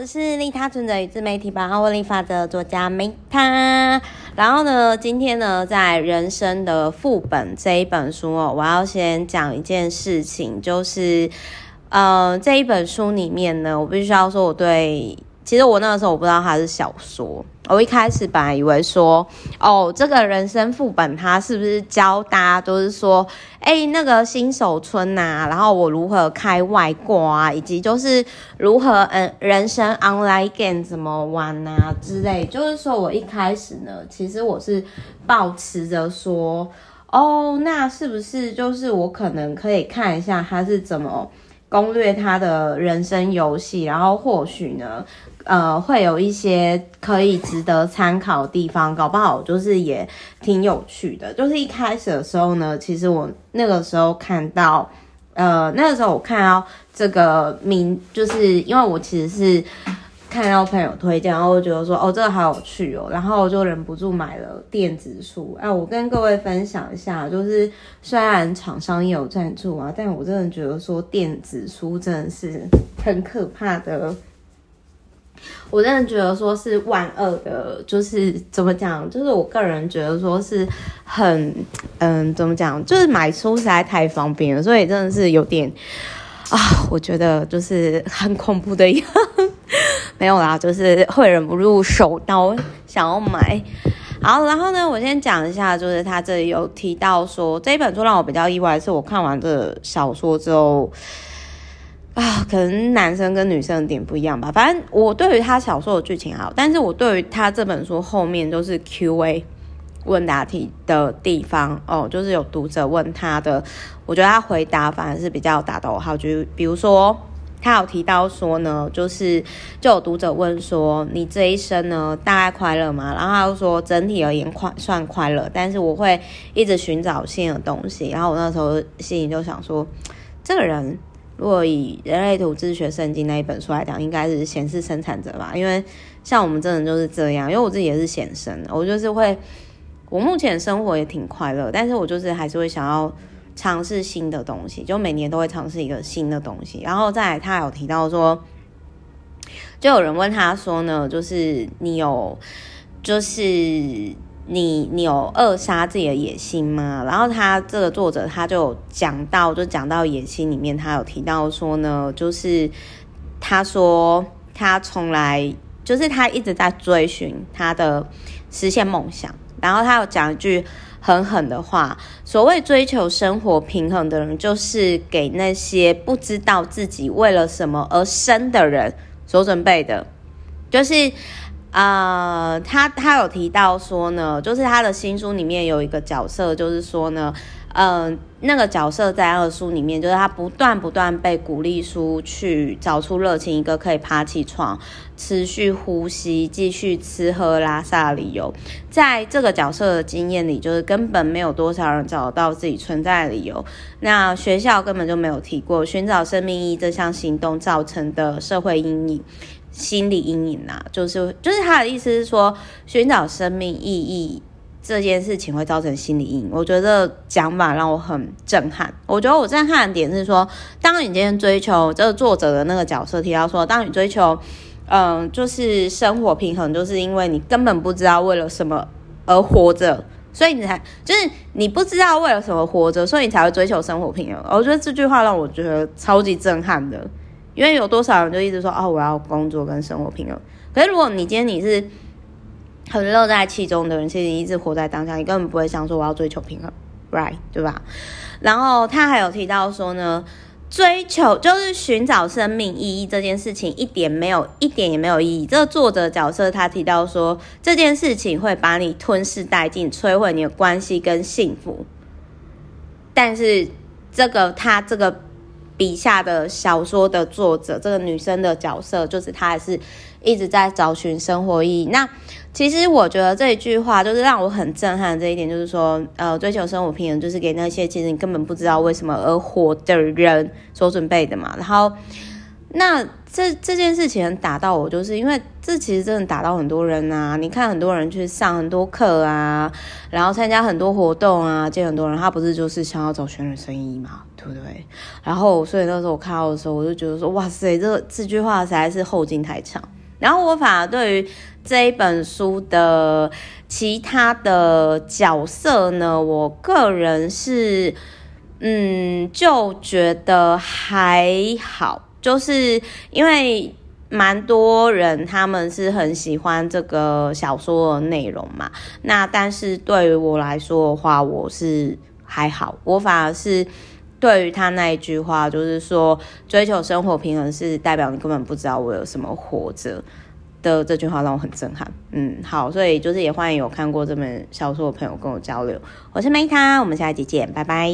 我是利他存折与自媒体百万获利法的作家梅塔。然后呢，今天呢，在人生的副本这一本书哦，我要先讲一件事情，就是呃，这一本书里面呢，我必须要说，我对。其实我那个时候我不知道它是小说，我一开始本来以为说，哦，这个人生副本它是不是教大家都是说，哎，那个新手村呐、啊，然后我如何开外挂啊，以及就是如何嗯人生 online game 怎么玩啊之类，就是说我一开始呢，其实我是抱持着说，哦，那是不是就是我可能可以看一下他是怎么攻略他的人生游戏，然后或许呢。呃，会有一些可以值得参考的地方，搞不好就是也挺有趣的。就是一开始的时候呢，其实我那个时候看到，呃，那个时候我看到这个名，就是因为我其实是看到朋友推荐，然后我觉得说，哦，这个好有趣哦，然后我就忍不住买了电子书。哎、啊，我跟各位分享一下，就是虽然厂商也有赞助啊，但我真的觉得说电子书真的是很可怕的。我真的觉得说是万恶的，就是怎么讲，就是我个人觉得说是很，嗯，怎么讲，就是买书实在太方便了，所以真的是有点啊，我觉得就是很恐怖的样，没有啦，就是会忍不住手刀想要买。好，然后呢，我先讲一下，就是他这里有提到说，这一本书让我比较意外是，我看完这小说之后。啊，可能男生跟女生的点不一样吧。反正我对于他小说的剧情好，但是我对于他这本书后面都是 Q&A 问答题的地方哦，就是有读者问他的，我觉得他回答反而是比较打逗号。就比如说，他有提到说呢，就是就有读者问说，你这一生呢大概快乐吗？然后他又说，整体而言快算快乐，但是我会一直寻找新的东西。然后我那时候心里就想说，这个人。如果以人类图自学圣经那一本书来讲，应该是显示生产者吧？因为像我们真的就是这样，因为我自己也是显生，我就是会，我目前生活也挺快乐，但是我就是还是会想要尝试新的东西，就每年都会尝试一个新的东西。然后再来，他有提到说，就有人问他说呢，就是你有，就是。你你有扼杀自己的野心吗？然后他这个作者他就讲到，就讲到野心里面，他有提到说呢，就是他说他从来就是他一直在追寻他的实现梦想。然后他有讲一句狠狠的话，所谓追求生活平衡的人，就是给那些不知道自己为了什么而生的人所准备的，就是。呃，他他有提到说呢，就是他的新书里面有一个角色，就是说呢，嗯、那个角色在那个书里面，就是他不断不断被鼓励书去找出热情，一个可以爬起床、持续呼吸、继续吃喝拉撒的理由。在这个角色的经验里，就是根本没有多少人找到自己存在的理由。那学校根本就没有提过寻找生命意义这项行动造成的社会阴影。心理阴影啊，就是就是他的意思是说，寻找生命意义这件事情会造成心理阴影。我觉得讲法让我很震撼。我觉得我震撼的点是说，当你今天追求这个作者的那个角色提到说，当你追求，嗯、就是生活平衡，就是因为你根本不知道为了什么而活着，所以你才就是你不知道为了什么活着，所以你才会追求生活平衡。我觉得这句话让我觉得超级震撼的。因为有多少人就一直说哦，我要工作跟生活平衡。可是如果你今天你是很乐在其中的人，其实你一直活在当下，你根本不会想说我要追求平衡，right 对吧？然后他还有提到说呢，追求就是寻找生命意义这件事情一点没有，一点也没有意义。这个作者角色他提到说，这件事情会把你吞噬殆尽，摧毁你的关系跟幸福。但是这个他这个。笔下的小说的作者，这个女生的角色，就是她还是一直在找寻生活意义。那其实我觉得这一句话就是让我很震撼的这一点，就是说，呃，追求生活平衡，就是给那些其实你根本不知道为什么而活的人所准备的嘛。然后那这这件事情打到我，就是因为这其实真的打到很多人啊！你看很多人去上很多课啊，然后参加很多活动啊，见很多人，他不是就是想要找全人生意嘛，对不对？然后所以那时候我看到的时候，我就觉得说，哇塞，这这句话实在是后劲太强。然后我反而对于这一本书的其他的角色呢，我个人是嗯就觉得还好。就是因为蛮多人他们是很喜欢这个小说的内容嘛，那但是对于我来说的话，我是还好，我反而是对于他那一句话，就是说追求生活平衡是代表你根本不知道我有什么活着的这句话让我很震撼。嗯，好，所以就是也欢迎有看过这本小说的朋友跟我交流。我是 Meta，我们下一集见，拜拜。